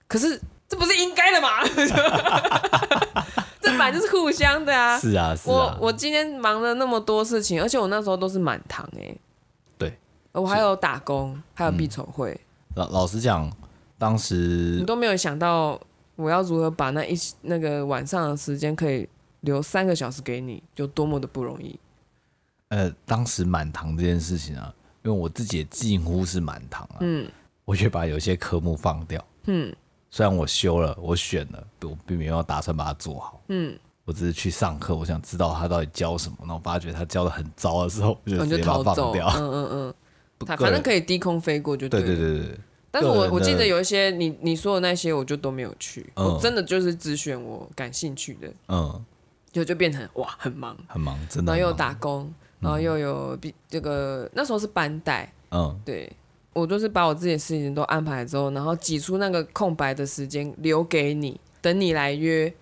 可是这不是应该的吗？*laughs* 这本来就是互相的啊！是啊，是啊。我我今天忙了那么多事情，而且我那时候都是满堂哎。对，我还有打工，还有必筹会。老、嗯、老实讲，当时你都没有想到我要如何把那一那个晚上的时间可以留三个小时给你，有多么的不容易。呃，当时满堂这件事情啊，因为我自己也近乎是满堂啊，嗯，我就把有些科目放掉，嗯，虽然我修了，我选了，我并没有打算把它做好，嗯，我只是去上课，我想知道他到底教什么，然后发觉他教的很糟的时候，我就直接把它放掉，嗯嗯嗯，反正可以低空飞过就对，对对对对。但是我我记得有一些你你说的那些，我就都没有去，嗯、我真的就是只选我感兴趣的，嗯，就就变成哇很忙。很忙，真的，然后又打工，然后又有比这个那时候是班带，嗯，对，我就是把我自己的事情都安排之后，然后挤出那个空白的时间留给你，等你来约，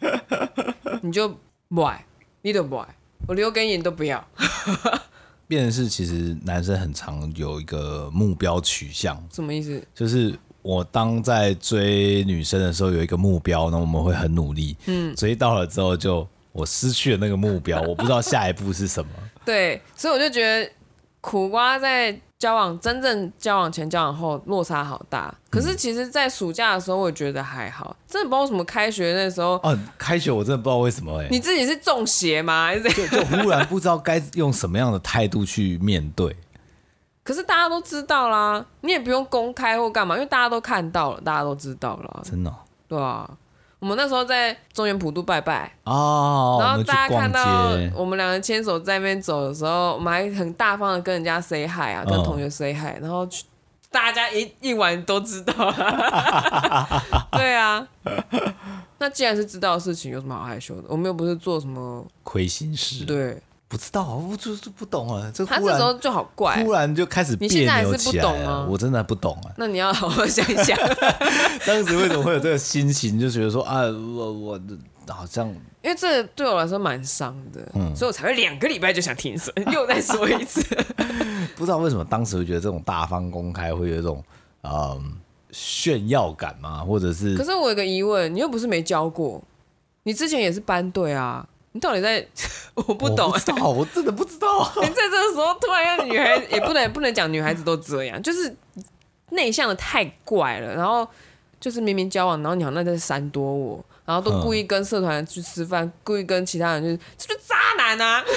*laughs* 你就不爱，你都不爱，我留给你，你都不要。*laughs* 变成是，其实男生很常有一个目标取向，什么意思？就是我当在追女生的时候有一个目标，那我们会很努力。嗯，追到了之后，就我失去了那个目标，我不知道下一步是什么。*laughs* 对，所以我就觉得苦瓜在。交往真正交往前交往后落差好大，可是其实，在暑假的时候，我觉得还好，真的不知道为什么开学那时候，哦，开学我真的不知道为什么哎、欸，你自己是中邪吗？还是就就忽然不知道该用什么样的态度去面对？*laughs* 可是大家都知道啦，你也不用公开或干嘛，因为大家都看到了，大家都知道了，真的、哦，对啊。我们那时候在中原普渡拜拜哦，然后大家看到我们两个牵手在那边走的时候，我们还很大方的跟人家 say hi 啊，跟同学 say hi，然后大家一一晚都知道，*laughs* 对啊。那既然是知道的事情，有什么好害羞的？我们又不是做什么亏心事，对。不知道，我就是不懂啊。这他这时候就好怪，突然就开始别扭起来了。我真的不懂啊。那你要好好想一想，*laughs* 当时为什么会有这个心情？就觉得说啊，我我好像，因为这对我来说蛮伤的，嗯，所以我才会两个礼拜就想停损。又再说一次，*laughs* 不知道为什么当时会觉得这种大方公开会有一种嗯炫耀感吗？或者是？可是我有个疑问，你又不是没教过，你之前也是班队啊。你到底在？*laughs* 我不懂，我不知道，*laughs* 我真的不知道。你在这个时候突然让女孩，也不能不能讲女孩子都这样，就是内向的太怪了。然后就是明明交往，然后你好像在闪躲我，然后都故意跟社团去吃饭，故意跟其他人就是，这就是渣男啊！*laughs*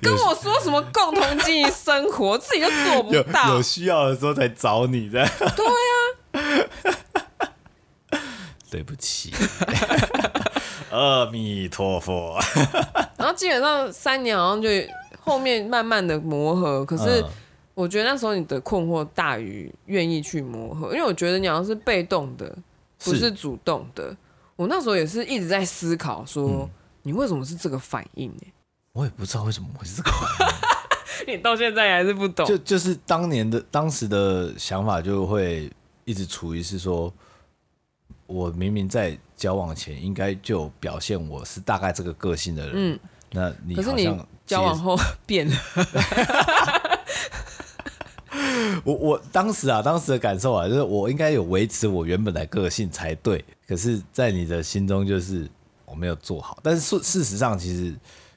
跟我说什么共同经营生活，自己都做不到有，有需要的时候才找你的。对呀、啊，对不起。阿弥陀佛，然后基本上三年好像就后面慢慢的磨合，可是我觉得那时候你的困惑大于愿意去磨合，因为我觉得你好像是被动的，不是主动的。我那时候也是一直在思考说，你为什么是这个反应呢？我也不知道为什么会是这个反应，*laughs* 你到现在还是不懂。就就是当年的当时的想法就会一直处于是说。我明明在交往前应该就表现我是大概这个个性的人，嗯，那你好像可是你交往后 *laughs* 变了。*laughs* 我我当时啊，当时的感受啊，就是我应该有维持我原本的个性才对。可是，在你的心中，就是我没有做好。但是事事实上，其实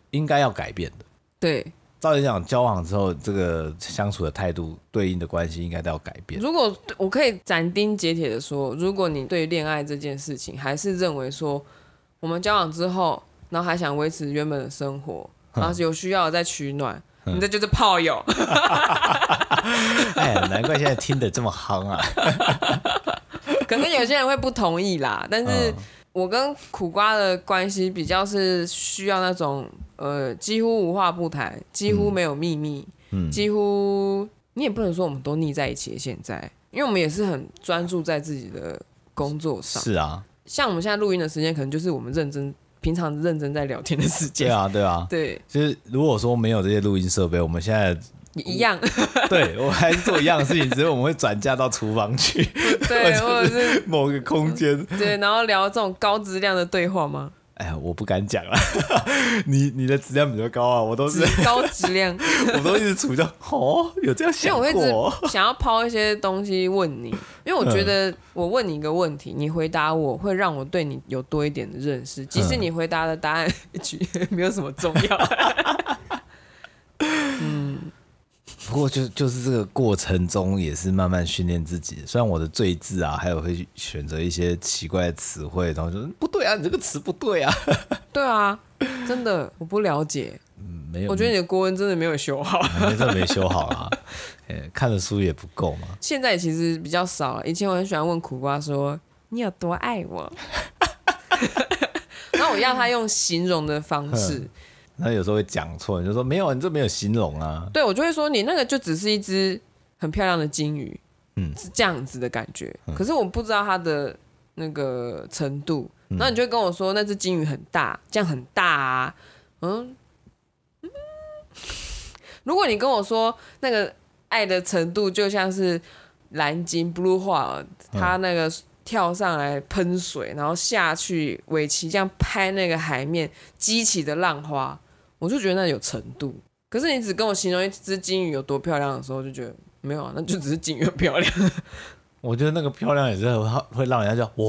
应该要改变的。对。照理讲，交往之后，这个相处的态度、对应的关系，应该都要改变。如果我可以斩钉截铁的说，如果你对恋爱这件事情还是认为说，我们交往之后，然后还想维持原本的生活，然后有需要再取暖，你这就是炮友。*laughs* 哎，难怪现在听得这么夯啊！*laughs* 可能有些人会不同意啦，但是我跟苦瓜的关系比较是需要那种。呃，几乎无话不谈，几乎没有秘密，嗯，几乎你也不能说我们都腻在一起。现在，因为我们也是很专注在自己的工作上。是啊，像我们现在录音的时间，可能就是我们认真、平常认真在聊天的时间。对啊，对啊，对。就是如果说没有这些录音设备，我们现在一样。*laughs* 对，我还是做一样的事情，只是我们会转嫁到厨房去，*laughs* 对，*laughs* 或者是某个空间，对，然后聊这种高质量的对话吗？哎呀，我不敢讲了。*laughs* 你你的质量比较高啊，我都是高质量，*laughs* 我都一直处在哦，有这样想过。因为我一直想要抛一些东西问你，因为我觉得我问你一个问题，你回答我会让我对你有多一点的认识，即使你回答的答案 *laughs* 没有什么重要。嗯。不过就就是这个过程中也是慢慢训练自己。虽然我的罪字啊，还有会选择一些奇怪的词汇，然后就说不对啊，你这个词不对啊。*laughs* 对啊，真的我不了解。嗯，没有。我觉得你的国文真的没有修好，真的没修好啊。*laughs* 看的书也不够嘛。现在其实比较少了。以前我很喜欢问苦瓜说：“你有多爱我？” *laughs* 然后我要他用形容的方式。那有时候会讲错，你就说没有，你这没有形容啊。对，我就会说你那个就只是一只很漂亮的金鱼，嗯，是这样子的感觉。嗯、可是我不知道它的那个程度，然后你就会跟我说那只金鱼很大，这样很大啊。嗯，嗯，如果你跟我说那个爱的程度就像是蓝鲸 blue whale，它那个。跳上来喷水，然后下去尾鳍这样拍那个海面激起的浪花，我就觉得那有程度。可是你只跟我形容一只金鱼有多漂亮的时候，就觉得没有啊，那就只是金鱼漂亮。我觉得那个漂亮也是会让人家叫哇，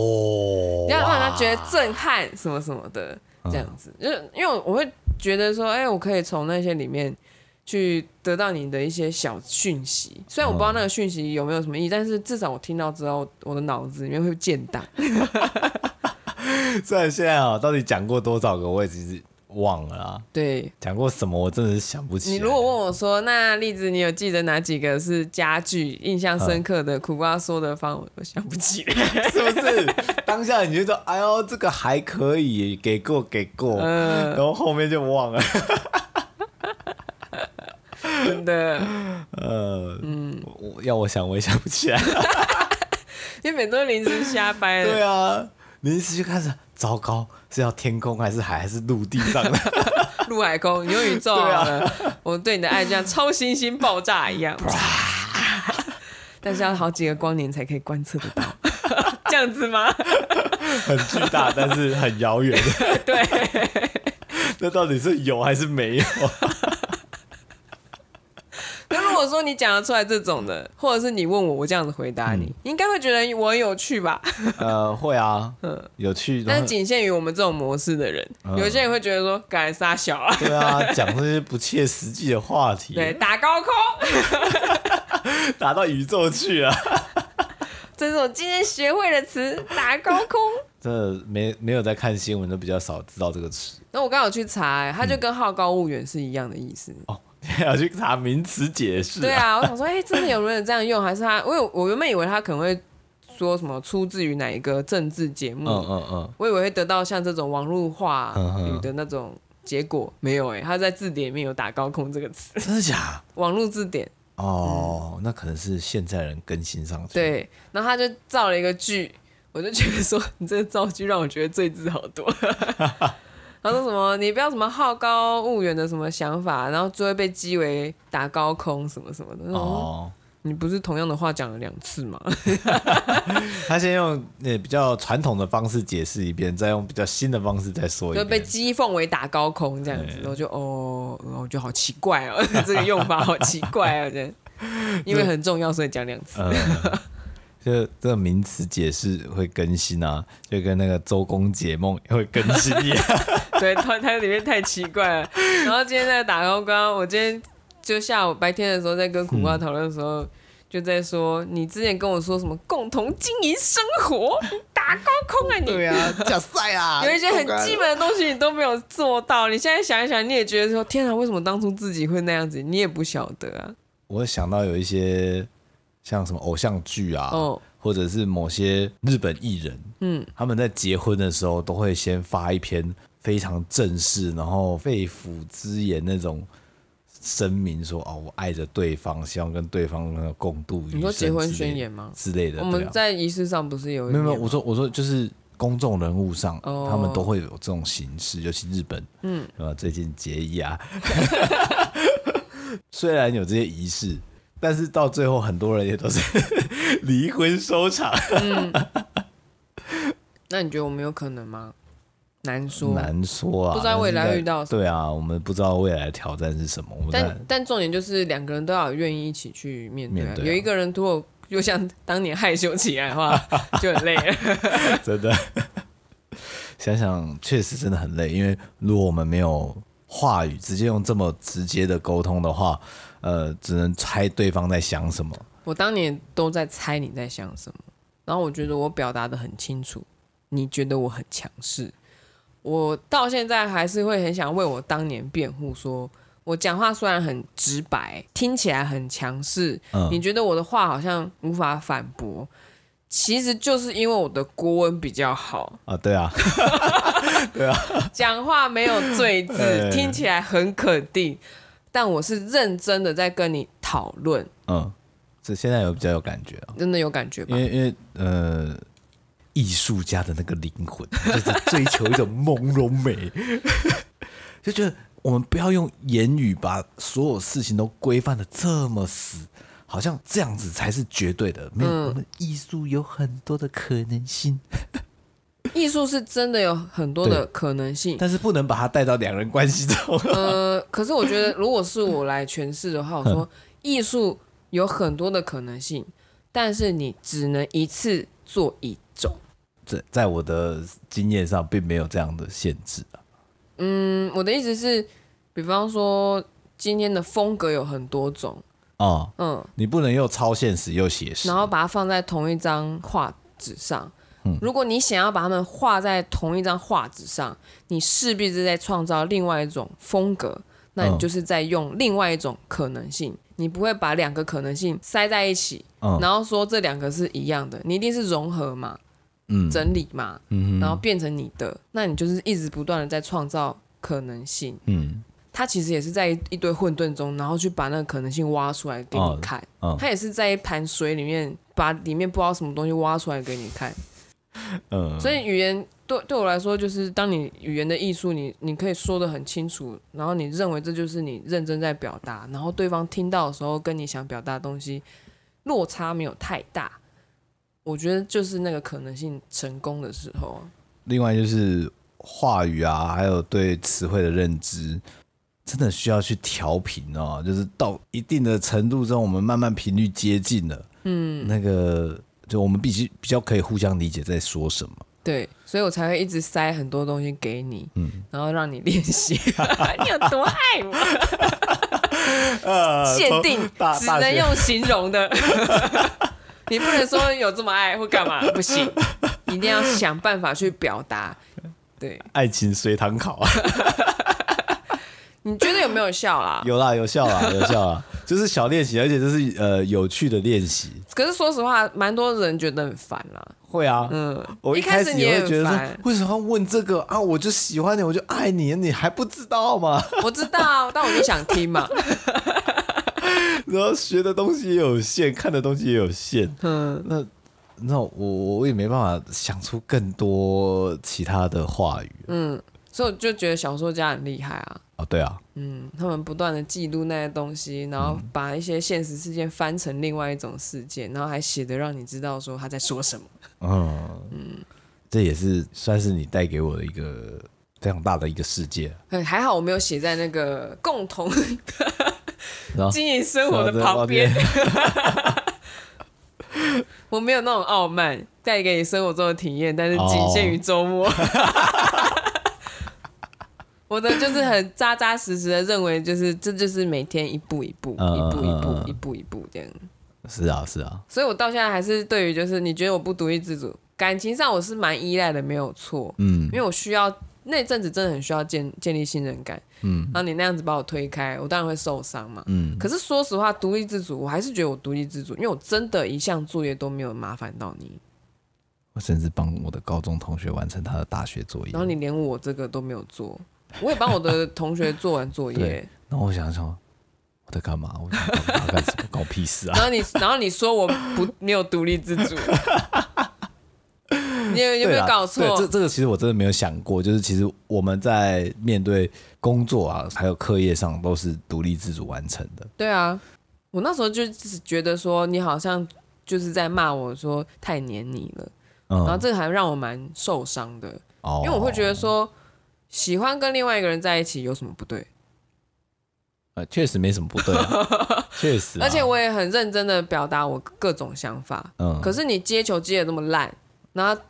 *laughs* 要让人家觉得震撼什么什么的这样子。嗯、就是因为我会觉得说，哎、欸，我可以从那些里面。去得到你的一些小讯息，虽然我不知道那个讯息有没有什么意义，但是至少我听到之后，我的脑子里面会建档。*laughs* 虽然现在啊，到底讲过多少个，我也其实忘了啦。对，讲过什么，我真的是想不起。你如果问我说，那例子你有记得哪几个是家具印象深刻的？苦瓜说的方，我想不起来，*laughs* 是不是？当下你就说，哎呦，这个还可以，给过给过，嗯，然后后面就忘了。真的，*laughs* 呃，嗯，我要我想我也想不起来，*laughs* 因为每都临时瞎掰的。对啊，临时就开始，糟糕，是要天空还是海还是陆地上的？*laughs* 陆海空，有宇宙啊！我对你的爱就像超新星爆炸一样，但是要好几个光年才可以观测得到，这样子吗？很巨大，但是很遥远。对，那到底是有还是没有？如果说你讲得出来这种的，或者是你问我，我这样子回答你，应该会觉得我很有趣吧？*laughs* 呃，会啊，嗯，有趣，但是仅限于我们这种模式的人。嗯、有些人会觉得说，敢撒小啊？对啊，讲这些不切实际的话题。*laughs* 对，打高空，*laughs* 打到宇宙去啊！这是我今天学会的词，打高空。真的没没有在看新闻，都比较少知道这个词。那我刚好去查、欸，它就跟好高骛远是一样的意思。哦。*laughs* 要去查名词解释。对啊，我想说，哎、欸，真的有人这样用，还是他？我有，我原本以为他可能会说什么出自于哪一个政治节目。嗯嗯嗯。我以为会得到像这种网络话语的那种结果，没有哎、欸，他在字典里面有打高空这个词。真的假？*laughs* 网络字典。哦，嗯、那可能是现在人更新上去。对，然后他就造了一个句，我就觉得说，你这个造句让我觉得罪字好多。*laughs* 他说什么？你不要什么好高骛远的什么想法，然后就会被讥为打高空什么什么的。哦，你不是同样的话讲了两次吗？*laughs* 他先用那比较传统的方式解释一遍，再用比较新的方式再说一遍，就被讥讽为打高空这样子。然后就哦，我觉得好奇怪哦，*laughs* 这个用法好奇怪啊，这因为很重要，所以讲两次。*laughs* 嗯就这个名词解释会更新啊，就跟那个周公解梦也会更新一样。对，它它里面太奇怪了。然后今天在打高空，我今天就下午白天的时候在跟苦瓜讨论的时候，嗯、就在说你之前跟我说什么共同经营生活，打高空啊你？对啊，假赛啊！有一些很基本的东西你都没有做到，你现在想一想，你也觉得说天啊，为什么当初自己会那样子？你也不晓得啊。我想到有一些。像什么偶像剧啊，哦、或者是某些日本艺人，嗯，他们在结婚的时候都会先发一篇非常正式，然后肺腑之言那种声明说，哦，我爱着对方，希望跟对方那个共度余生。你说结婚宣言吗？之类的。我们在仪式上不是有？没有没有，我说我说就是公众人物上，哦、他们都会有这种形式，尤其日本，嗯，最近结义啊，*laughs* 虽然有这些仪式。但是到最后，很多人也都是 *laughs* 离婚收场。嗯，*laughs* 那你觉得我们有可能吗？难说，难说啊！不知道未来遇到什么。对啊，我们不知道未来的挑战是什么。但但重点就是两个人都要愿意一起去面对。面对啊。有一个人如果又像当年害羞起来的话，*laughs* 就很累了。真的，想想确实真的很累，因为如果我们没有话语，直接用这么直接的沟通的话。呃，只能猜对方在想什么。我当年都在猜你在想什么，然后我觉得我表达的很清楚，你觉得我很强势。我到现在还是会很想为我当年辩护，说我讲话虽然很直白，听起来很强势，嗯，你觉得我的话好像无法反驳，其实就是因为我的国文比较好啊，对啊，*laughs* 对啊，讲话没有罪 *laughs* 字，听起来很肯定，但我是认真的在跟你讨论，嗯，这现在有比较有感觉啊，真的有感觉吧？因为因为呃，艺术家的那个灵魂 *laughs* 就是追求一种朦胧美，*laughs* 就觉得。我们不要用言语把所有事情都规范的这么死，好像这样子才是绝对的。没有，嗯、我们艺术有很多的可能性。艺术是真的有很多的可能性，但是不能把它带到两人关系中。*laughs* 呃，可是我觉得，如果是我来诠释的话，我说艺术有很多的可能性，但是你只能一次做一种。在在我的经验上，并没有这样的限制啊。嗯，我的意思是，比方说今天的风格有很多种哦，嗯，你不能又超现实又写实，然后把它放在同一张画纸上。嗯，如果你想要把它们画在同一张画纸上，你势必是在创造另外一种风格，那你就是在用另外一种可能性，嗯，你不会把两个可能性塞在一起，嗯，然后说这两个是一样的，你一定是融合嘛。嗯，整理嘛，嗯，然后变成你的，那你就是一直不断的在创造可能性。嗯，他其实也是在一堆混沌中，然后去把那个可能性挖出来给你看。哦哦、他也是在一盘水里面，把里面不知道什么东西挖出来给你看。嗯，所以语言对对我来说，就是当你语言的艺术，你你可以说的很清楚，然后你认为这就是你认真在表达，然后对方听到的时候，跟你想表达的东西落差没有太大。我觉得就是那个可能性成功的时候。另外就是话语啊，还有对词汇的认知，真的需要去调频哦。就是到一定的程度之后，我们慢慢频率接近了，嗯，那个就我们必须比较可以互相理解在说什么。对，所以我才会一直塞很多东西给你，嗯，然后让你练习。*laughs* 你有多爱我？*laughs* 呃，限定只能用形容的。你不能说有这么爱或干嘛，*laughs* 不行，一定要想办法去表达。对，爱情随堂考啊！*laughs* 你觉得有没有效啦？有啦，有效啦，*laughs* 有效啦，就是小练习，而且这是呃有趣的练习。可是说实话，蛮多人觉得很烦啦。会啊，嗯，我一开始也会觉得说，为什么要问这个啊？我就喜欢你，我就爱你，你还不知道吗？我知道，但我就想听嘛。*laughs* 然后学的东西也有限，看的东西也有限。嗯，那那我我也没办法想出更多其他的话语。嗯，所以我就觉得小说家很厉害啊。哦，对啊。嗯，他们不断的记录那些东西，然后把一些现实事件翻成另外一种事件，然后还写的让你知道说他在说什么。嗯嗯，这也是算是你带给我的一个非常大的一个世界。还好我没有写在那个共同的。经营生活的旁边，*laughs* 我没有那种傲慢，带给你生活中的体验，但是仅限于周末。*laughs* *laughs* 我的就是很扎扎实实的认为，就是这就是每天一步一步，一步一步，一步一步这样。是啊，是啊。所以我到现在还是对于就是你觉得我不独立自主，感情上我是蛮依赖的，没有错。嗯，因为我需要。那阵子真的很需要建建立信任感，嗯，然后你那样子把我推开，我当然会受伤嘛，嗯。可是说实话，独立自主，我还是觉得我独立自主，因为我真的一项作业都没有麻烦到你。我甚至帮我的高中同学完成他的大学作业，然后你连我这个都没有做，我也帮我的同学做完作业。*laughs* 那我想想，我在干嘛？我在干什么？搞屁事啊！然后你，然后你说我不没有独立自主。你有没有搞错？这这个其实我真的没有想过，就是其实我们在面对工作啊，还有课业上都是独立自主完成的。对啊，我那时候就只觉得说你好像就是在骂我说太黏你了，嗯、然后这个还让我蛮受伤的，哦、因为我会觉得说喜欢跟另外一个人在一起有什么不对？呃，确实没什么不对、啊，*laughs* 确实、啊，而且我也很认真的表达我各种想法，嗯，可是你接球接的那么烂，然后。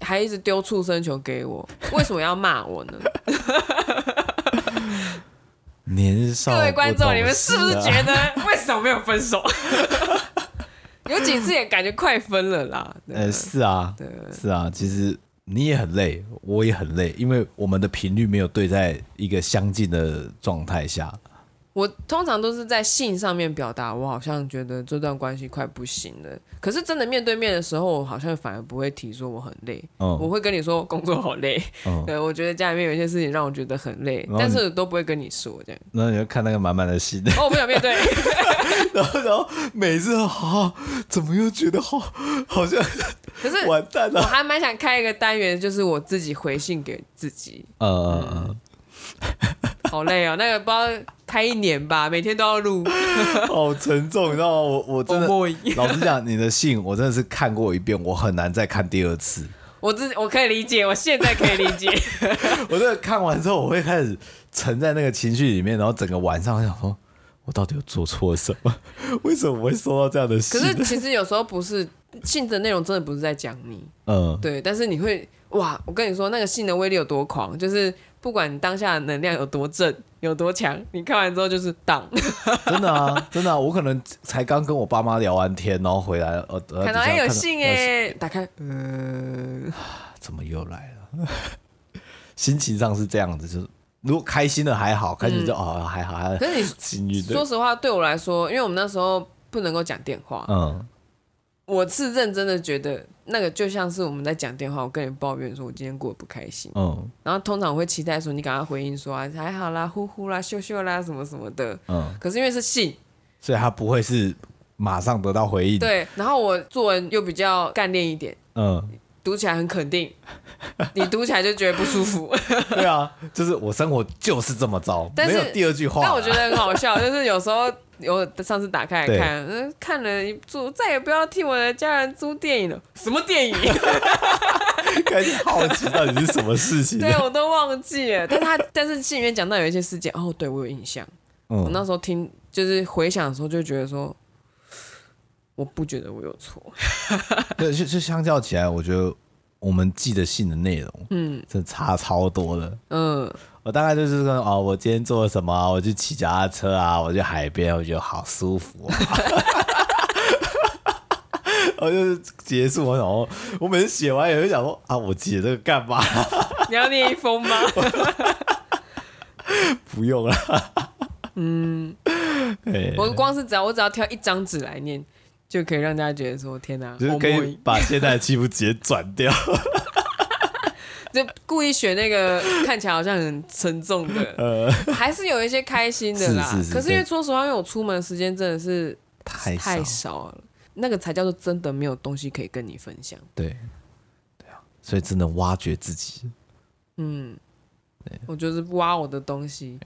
还一直丢畜生球给我，为什么要骂我呢？*laughs* 年少，*laughs* 各位观众，你们是不是觉得 *laughs* 为什么没有分手？有几次也感觉快分了啦。呃，是啊，对，是啊，其实你也很累，我也很累，因为我们的频率没有对在一个相近的状态下。我通常都是在信上面表达，我好像觉得这段关系快不行了。可是真的面对面的时候，我好像反而不会提说我很累。嗯，我会跟你说工作好累。嗯，对，我觉得家里面有一些事情让我觉得很累，但是都不会跟你说这样。然后你就看那个满满的信。哦，我不想面对。*laughs* 然后，然后每次好，怎么又觉得好，好像可是完蛋了。我还蛮想开一个单元，就是我自己回信给自己。呃嗯。好累哦，那个不知道开一年吧，每天都要录，*laughs* 好沉重，你知道吗？我我真的，老实讲，你的信我真的是看过一遍，我很难再看第二次。我自我可以理解，我现在可以理解。*laughs* 我这个看完之后，我会开始沉在那个情绪里面，然后整个晚上我想说，我到底有做错什么？*laughs* 为什么我会收到这样的信？可是其实有时候不是信的内容，真的不是在讲你，嗯，对。但是你会哇，我跟你说，那个信的威力有多狂，就是。不管你当下的能量有多正，有多强，你看完之后就是当。*laughs* 真的啊，真的啊，我可能才刚跟我爸妈聊完天，然后回来，呃，看到哎有信哎，打开，呃，怎么又来了？*laughs* 心情上是这样子，就是如果开心的还好，开心就、嗯、哦还好，还。可是你说实话，对我来说，因为我们那时候不能够讲电话，嗯。我是认真的觉得，那个就像是我们在讲电话，我跟你抱怨说，我今天过得不开心。嗯，然后通常我会期待说，你赶快回应说啊，还好啦，呼呼啦，秀秀啦，什么什么的。嗯，可是因为是信，所以他不会是马上得到回应。对，然后我作文又比较干练一点。嗯。读起来很肯定，你读起来就觉得不舒服。*laughs* 对啊，就是我生活就是这么糟，没有第二句话。但我觉得很好笑，就是有时候我上次打开来看，嗯，看了一部再也不要替我的家人租电影了。什么电影？*laughs* 开始好奇到底是什么事情？对，我都忘记了。但他但是信里面讲到有一些事件，哦，对我有印象。嗯，我那时候听就是回想的时候，就觉得说。我不觉得我有错，*laughs* 对，就就相较起来，我觉得我们记的信的内容，嗯，真的差超多的。嗯，我大概就是说，哦，我今天做了什么？我去骑脚踏车啊，我去海边，我觉得好舒服啊。*laughs* 我就是结束，我想说，我每次写完也会想说，啊，我写这个干嘛？你要念一封吗？*laughs* 不用了。嗯，*laughs* 我光是只要我只要挑一张纸来念。就可以让大家觉得说：“天哪！”就是可以把现在的欺负直接转掉，就故意选那个 *laughs* 看起来好像很沉重的，*laughs* 呃，还是有一些开心的啦。是是是，可是因为说实话，因为我出门时间真的是太太少了，那个才叫做真的没有东西可以跟你分享。对，对啊，所以只能挖掘自己。嗯，对。我就是挖我的东西。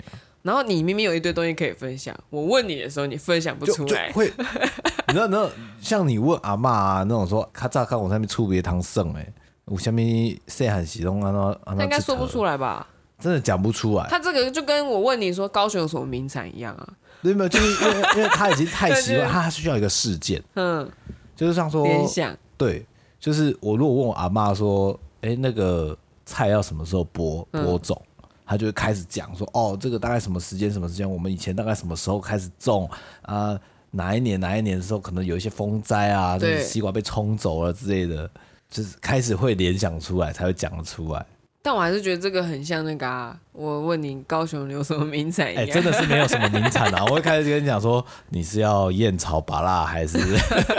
然后你明明有一堆东西可以分享，我问你的时候你分享不出来，会，*laughs* 你知道，那像你问阿嬷啊那种说，咔嚓咔我上面出别汤剩哎，我下面谁喊启动啊那，他应该说不出来吧？真的讲不出来。他这个就跟我问你说高雄有什么名产一样啊？对没有？就是因为因为他已经太习惯，*laughs* 他需要一个事件，嗯，就是像说联想，对，就是我如果问我阿妈说，哎，那个菜要什么时候播播种？他就会开始讲说，哦，这个大概什么时间？什么时间？我们以前大概什么时候开始种啊、呃？哪一年？哪一年的时候可能有一些风灾啊，对就是西瓜被冲走了之类的，就是开始会联想出来，才会讲得出来。但我还是觉得这个很像那个啊，我问你高雄有什么名产？哎、欸，真的是没有什么名产啊！*laughs* 我会开始跟你讲说，你是要燕草拔辣还是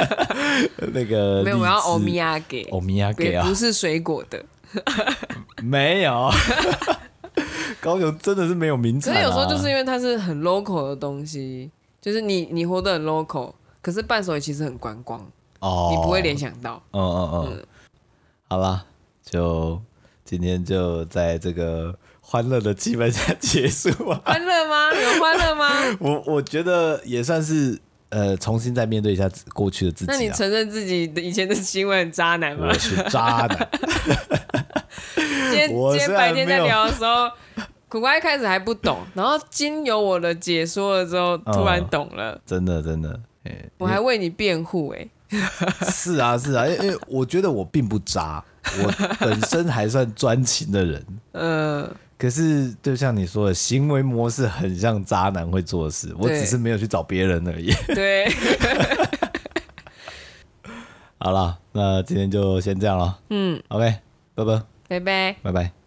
*laughs* 那个？没有，我要欧米亚给，欧米亚给啊，不是水果的，没有。*laughs* 高雄真的是没有名产，啊，可是有时候就是因为它是很 local 的东西，就是你你活得很 local，可是伴手礼其实很观光哦，你不会联想到。嗯嗯嗯，嗯好了，就今天就在这个欢乐的气氛下结束吧。欢乐吗？有欢乐吗？*laughs* 我我觉得也算是呃，重新再面对一下过去的自己。那你承认自己以前的行为很渣男吗？我是渣男。今天今天白天在聊的时候，苦瓜一开始还不懂，然后经由我的解说了之后，突然懂了。哦、真的真的，我还为你辩护哎。*laughs* 是啊是啊，因为我觉得我并不渣，我本身还算专情的人。*laughs* 嗯、呃，可是就像你说的，行为模式很像渣男会做的事，我只是没有去找别人而已。对。*laughs* 好了，那今天就先这样了。嗯，OK，拜拜。拜拜，拜拜。